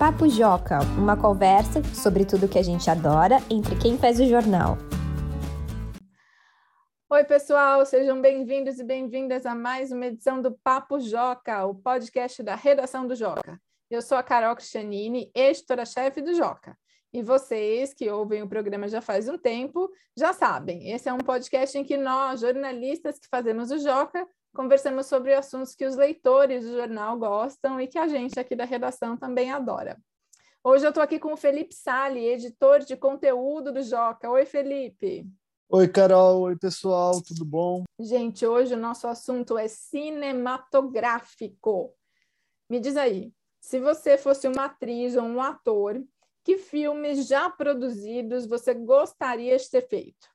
Papo Joca, uma conversa sobre tudo que a gente adora entre quem faz o jornal. Oi, pessoal, sejam bem-vindos e bem-vindas a mais uma edição do Papo Joca, o podcast da redação do Joca. Eu sou a Carol Cristianini, editora-chefe do Joca. E vocês que ouvem o programa já faz um tempo já sabem, esse é um podcast em que nós, jornalistas que fazemos o Joca, conversamos sobre assuntos que os leitores do jornal gostam e que a gente aqui da redação também adora. Hoje eu estou aqui com o Felipe Sali, editor de conteúdo do Joca. Oi, Felipe. Oi, Carol. Oi, pessoal. Tudo bom? Gente, hoje o nosso assunto é cinematográfico. Me diz aí, se você fosse uma atriz ou um ator, que filmes já produzidos você gostaria de ter feito?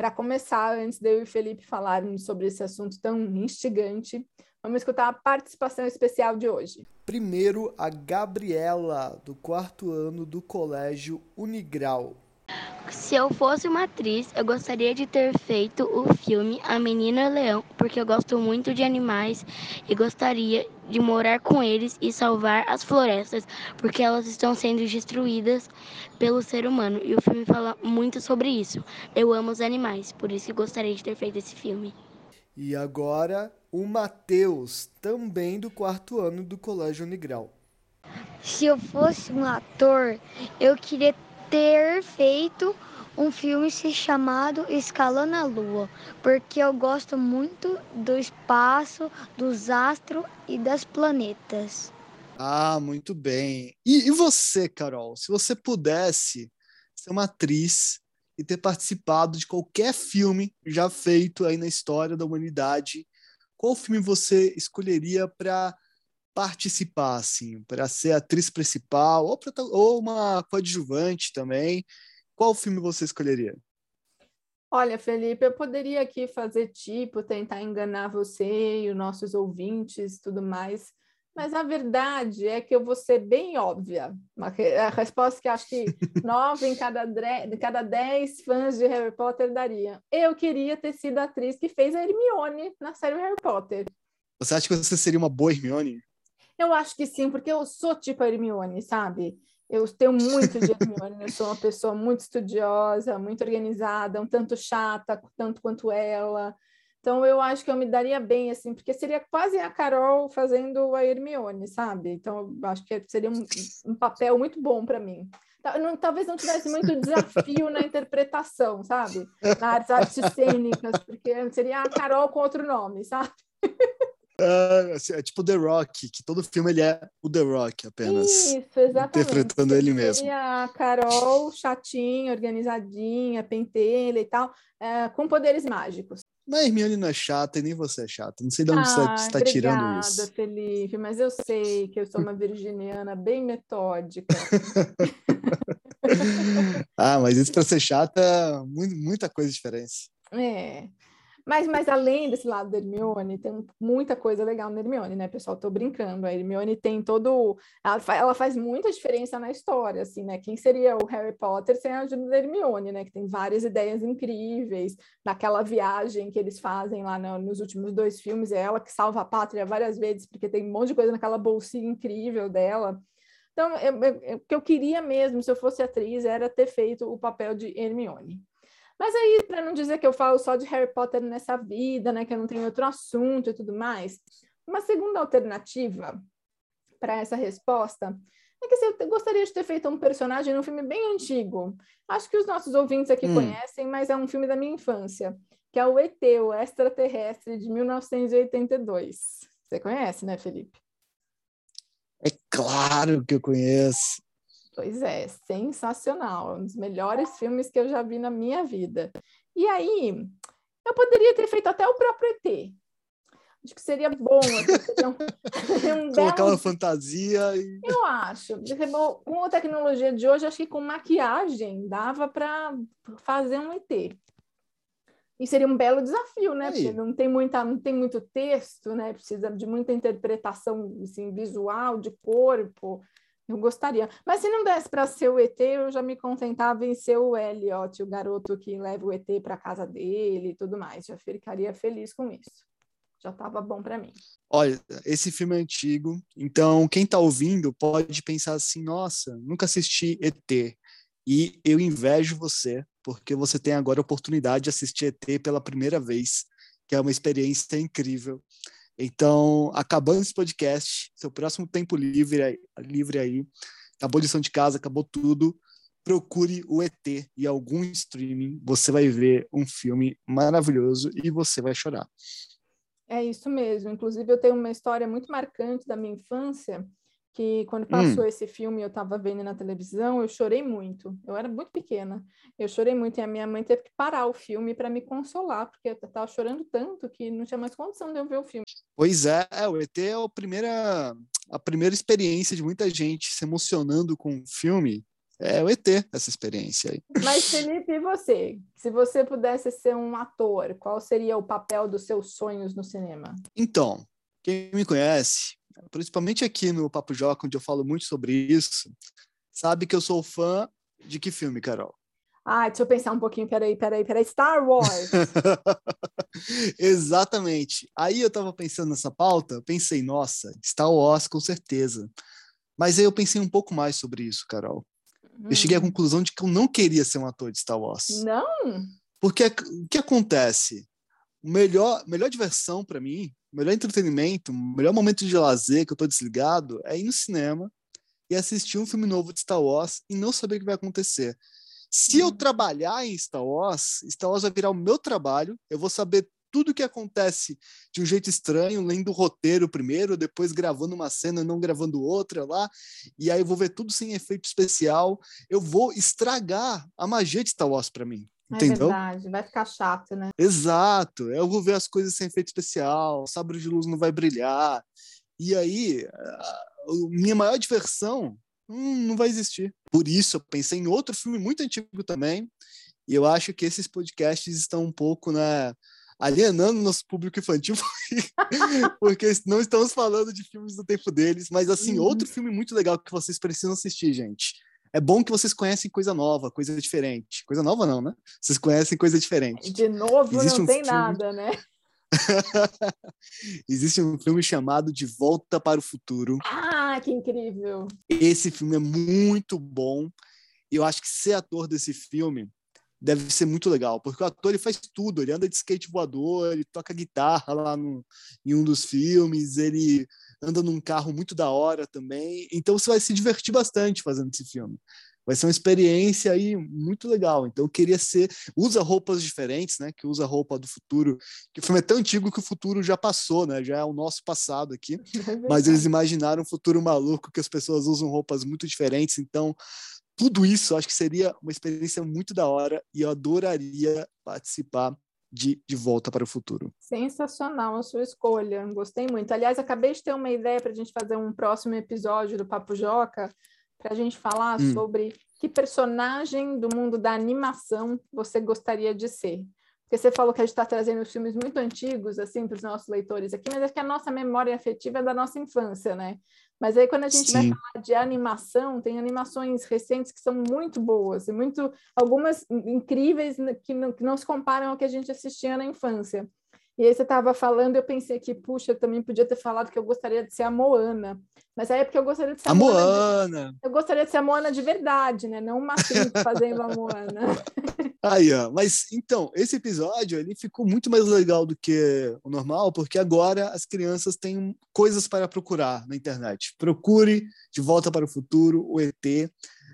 Para começar, antes de eu e Felipe falarmos sobre esse assunto tão instigante, vamos escutar a participação especial de hoje. Primeiro, a Gabriela, do quarto ano do Colégio Unigrau. Se eu fosse uma atriz, eu gostaria de ter feito o filme A Menina Leão, porque eu gosto muito de animais e gostaria de morar com eles e salvar as florestas, porque elas estão sendo destruídas pelo ser humano. E o filme fala muito sobre isso. Eu amo os animais, por isso gostaria de ter feito esse filme. E agora, o Matheus, também do quarto ano do Colégio Unigral. Se eu fosse um ator, eu queria ter feito um filme se chamado Escalando a Lua, porque eu gosto muito do espaço, dos astros e das planetas. Ah, muito bem. E, e você, Carol, se você pudesse ser uma atriz e ter participado de qualquer filme já feito aí na história da humanidade, qual filme você escolheria para participar, assim, para ser atriz principal ou, ou uma coadjuvante também? Qual filme você escolheria? Olha, Felipe, eu poderia aqui fazer tipo, tentar enganar você e os nossos ouvintes tudo mais, mas a verdade é que eu vou ser bem óbvia. A resposta que acho que nove em cada, cada dez fãs de Harry Potter daria. Eu queria ter sido a atriz que fez a Hermione na série Harry Potter. Você acha que você seria uma boa Hermione? Eu acho que sim, porque eu sou tipo a Hermione, sabe? Eu tenho muito de Hermione, eu sou uma pessoa muito estudiosa, muito organizada, um tanto chata, tanto quanto ela. Então eu acho que eu me daria bem assim, porque seria quase a Carol fazendo a Hermione, sabe? Então eu acho que seria um, um papel muito bom para mim. Não, talvez não tivesse muito desafio na interpretação, sabe? Nas artes cênicas, porque seria a Carol com outro nome, sabe? É, é tipo The Rock, que todo filme ele é o The Rock apenas. Isso, exatamente. Interpretando ele mesmo. E a Carol, chatinha, organizadinha, pentelha e tal, é, com poderes mágicos. Mas Hermione não é chata e nem você é chata. Não sei de onde ah, você está tirando isso. Obrigada, Felipe, mas eu sei que eu sou uma virginiana bem metódica. ah, mas isso para ser chata, muita coisa diferente. É. Mas, mas além desse lado da Hermione, tem muita coisa legal na Hermione, né, pessoal? Tô brincando. A Hermione tem todo. Ela, faz, ela faz muita diferença na história, assim, né? Quem seria o Harry Potter sem a ajuda da Hermione, né? Que tem várias ideias incríveis. Naquela viagem que eles fazem lá no, nos últimos dois filmes, é ela que salva a pátria várias vezes, porque tem um monte de coisa naquela bolsinha incrível dela. Então, o que eu queria mesmo, se eu fosse atriz, era ter feito o papel de Hermione. Mas aí, para não dizer que eu falo só de Harry Potter nessa vida, né, que eu não tenho outro assunto e tudo mais, uma segunda alternativa para essa resposta é que assim, eu gostaria de ter feito um personagem num filme bem antigo. Acho que os nossos ouvintes aqui hum. conhecem, mas é um filme da minha infância, que é o ET, o Extraterrestre, de 1982. Você conhece, né, Felipe? É claro que eu conheço. Pois é, sensacional. Um dos melhores filmes que eu já vi na minha vida. E aí, eu poderia ter feito até o próprio ET. Acho que seria bom. Seria um, um Colocar belo... uma fantasia. E... Eu acho. Com a tecnologia de hoje, acho que com maquiagem dava para fazer um ET. E seria um belo desafio, né? Aí. Porque não tem, muita, não tem muito texto, né? Precisa de muita interpretação assim, visual, de corpo. Eu gostaria. Mas se não desse para ser o ET, eu já me contentava em ser o Elliot, o garoto que leva o ET para casa dele e tudo mais. Já ficaria feliz com isso. já estava bom para mim. Olha, esse filme é antigo, então quem está ouvindo pode pensar assim: nossa, nunca assisti ET. E eu invejo você, porque você tem agora a oportunidade de assistir ET pela primeira vez, que é uma experiência incrível. Então, acabando esse podcast, seu próximo tempo livre, livre aí, acabou a lição de casa, acabou tudo, procure o ET e algum streaming, você vai ver um filme maravilhoso e você vai chorar. É isso mesmo. Inclusive, eu tenho uma história muito marcante da minha infância, que quando passou hum. esse filme eu estava vendo na televisão, eu chorei muito. Eu era muito pequena. Eu chorei muito e a minha mãe teve que parar o filme para me consolar, porque eu estava chorando tanto que não tinha mais condição de eu ver o filme. Pois é, é o ET é a primeira, a primeira experiência de muita gente se emocionando com o filme. É o ET, essa experiência aí. Mas, Felipe, e você? Se você pudesse ser um ator, qual seria o papel dos seus sonhos no cinema? Então, quem me conhece principalmente aqui no Papo Joca, onde eu falo muito sobre isso, sabe que eu sou fã de que filme, Carol? Ah, deixa eu pensar um pouquinho, peraí, peraí, peraí, Star Wars! Exatamente. Aí eu tava pensando nessa pauta, pensei, nossa, Star Wars com certeza. Mas aí eu pensei um pouco mais sobre isso, Carol. Hum. Eu cheguei à hum. conclusão de que eu não queria ser um ator de Star Wars. Não? Porque o que acontece? Melhor, melhor diversão para mim melhor entretenimento, o melhor momento de lazer que eu tô desligado é ir no cinema e assistir um filme novo de Star Wars e não saber o que vai acontecer. Se eu uhum. trabalhar em Star Wars, Star Wars vai virar o meu trabalho, eu vou saber tudo o que acontece de um jeito estranho, lendo o roteiro primeiro, depois gravando uma cena, não gravando outra lá, e aí eu vou ver tudo sem efeito especial. Eu vou estragar a magia de Star Wars para mim. É entendeu? É verdade, vai ficar chato, né? Exato. Eu vou ver as coisas sem efeito especial, o sabre de luz não vai brilhar. E aí, a minha maior diversão hum, não vai existir. Por isso, eu pensei em outro filme muito antigo também. E eu acho que esses podcasts estão um pouco, né? alienando nosso público infantil, porque não estamos falando de filmes do tempo deles, mas assim, uhum. outro filme muito legal que vocês precisam assistir, gente é bom que vocês conhecem coisa nova, coisa diferente. Coisa nova não, né? Vocês conhecem coisa diferente. De novo, Existe não um tem filme... nada, né? Existe um filme chamado De Volta para o Futuro. Ah, que incrível! Esse filme é muito bom. E eu acho que ser ator desse filme deve ser muito legal, porque o ator ele faz tudo, ele anda de skate voador, ele toca guitarra lá no, em um dos filmes, ele anda num carro muito da hora também. Então você vai se divertir bastante fazendo esse filme. Vai ser uma experiência aí muito legal. Então eu queria ser, usa roupas diferentes, né? Que usa roupa do futuro. Que o filme é tão antigo que o futuro já passou, né? Já é o nosso passado aqui. É Mas eles imaginaram um futuro maluco que as pessoas usam roupas muito diferentes. Então tudo isso acho que seria uma experiência muito da hora e eu adoraria participar de De Volta para o Futuro. Sensacional a sua escolha, gostei muito. Aliás, acabei de ter uma ideia para a gente fazer um próximo episódio do Papo Joca, para a gente falar hum. sobre que personagem do mundo da animação você gostaria de ser. Porque você falou que a gente está trazendo filmes muito antigos, assim, para os nossos leitores aqui, mas é que a nossa memória afetiva é da nossa infância, né? Mas aí, quando a gente Sim. vai falar de animação, tem animações recentes que são muito boas, e muito, algumas incríveis que não, que não se comparam ao que a gente assistia na infância. E aí você estava falando, eu pensei que, puxa, eu também podia ter falado que eu gostaria de ser a Moana. Mas aí é porque eu gostaria de ser a, a Moana. Moana. De... Eu gostaria de ser a Moana de verdade, né? Não uma fazendo a Moana. Aí, ó. Mas então, esse episódio ele ficou muito mais legal do que o normal, porque agora as crianças têm coisas para procurar na internet. Procure De Volta para o Futuro, o ET.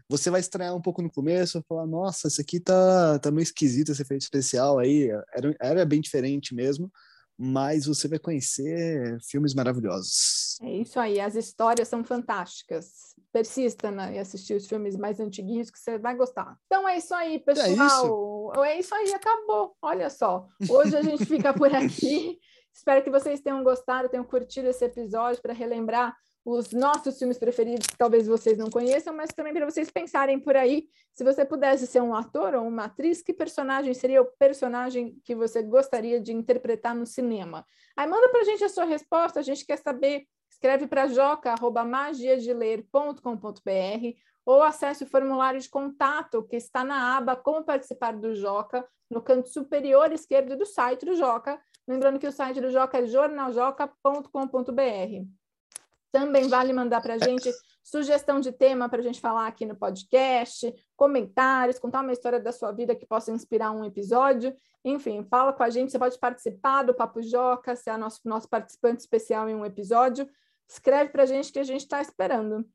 Você vai estranhar um pouco no começo, falar, nossa, esse aqui tá, tá meio esquisito, esse efeito especial aí, era, era bem diferente mesmo, mas você vai conhecer filmes maravilhosos. É isso aí, as histórias são fantásticas. Persista né, e assistir os filmes mais antiguinhos que você vai gostar. Então é isso aí, pessoal. É isso, é isso aí, acabou. Olha só. Hoje a gente fica por aqui. Espero que vocês tenham gostado, tenham curtido esse episódio para relembrar os nossos filmes preferidos, que talvez vocês não conheçam, mas também para vocês pensarem por aí, se você pudesse ser um ator ou uma atriz, que personagem seria o personagem que você gostaria de interpretar no cinema? Aí manda para a gente a sua resposta, a gente quer saber, escreve para joca.magiadeler.com.br ou acesse o formulário de contato que está na aba Como Participar do Joca, no canto superior esquerdo do site do Joca, Lembrando que o site do Joca é jornaljoca.com.br. Também vale mandar para a gente sugestão de tema para a gente falar aqui no podcast, comentários, contar uma história da sua vida que possa inspirar um episódio. Enfim, fala com a gente, você pode participar do Papo Joca, ser nosso, nosso participante especial em um episódio. Escreve para a gente que a gente está esperando.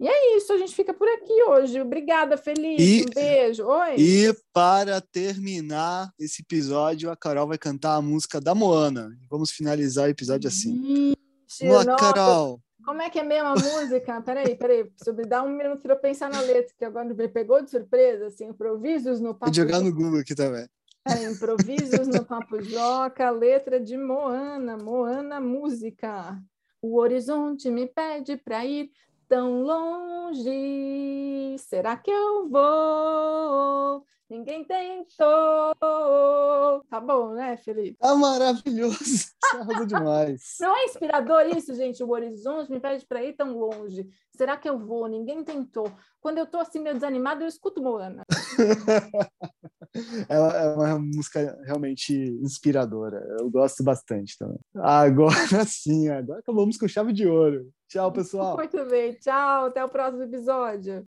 E é isso, a gente fica por aqui hoje. Obrigada, Felipe. E, um beijo. Oi. E para terminar esse episódio, a Carol vai cantar a música da Moana. Vamos finalizar o episódio assim. Ixi, Vamos lá, Carol. Como é que é mesmo a música? Peraí, peraí. Preciso me dar um minuto para pensar na letra, que agora me pegou de surpresa, assim, improvisos no papo. Vou jogar no Google aqui também. É, improvisos no Papo Joca, letra de Moana, Moana Música. O horizonte me pede para ir tão longe. Será que eu vou? Ninguém tentou. Tá bom, né, Felipe? Tá maravilhoso. Isso demais. Não é inspirador isso, gente? O horizonte me pede para ir tão longe. Será que eu vou? Ninguém tentou. Quando eu tô assim meio desanimado, eu escuto Moana. Ela é uma música realmente inspiradora. Eu gosto bastante também. Agora sim, agora acabamos com chave de ouro. Tchau, pessoal. Muito bem. Tchau. Até o próximo episódio.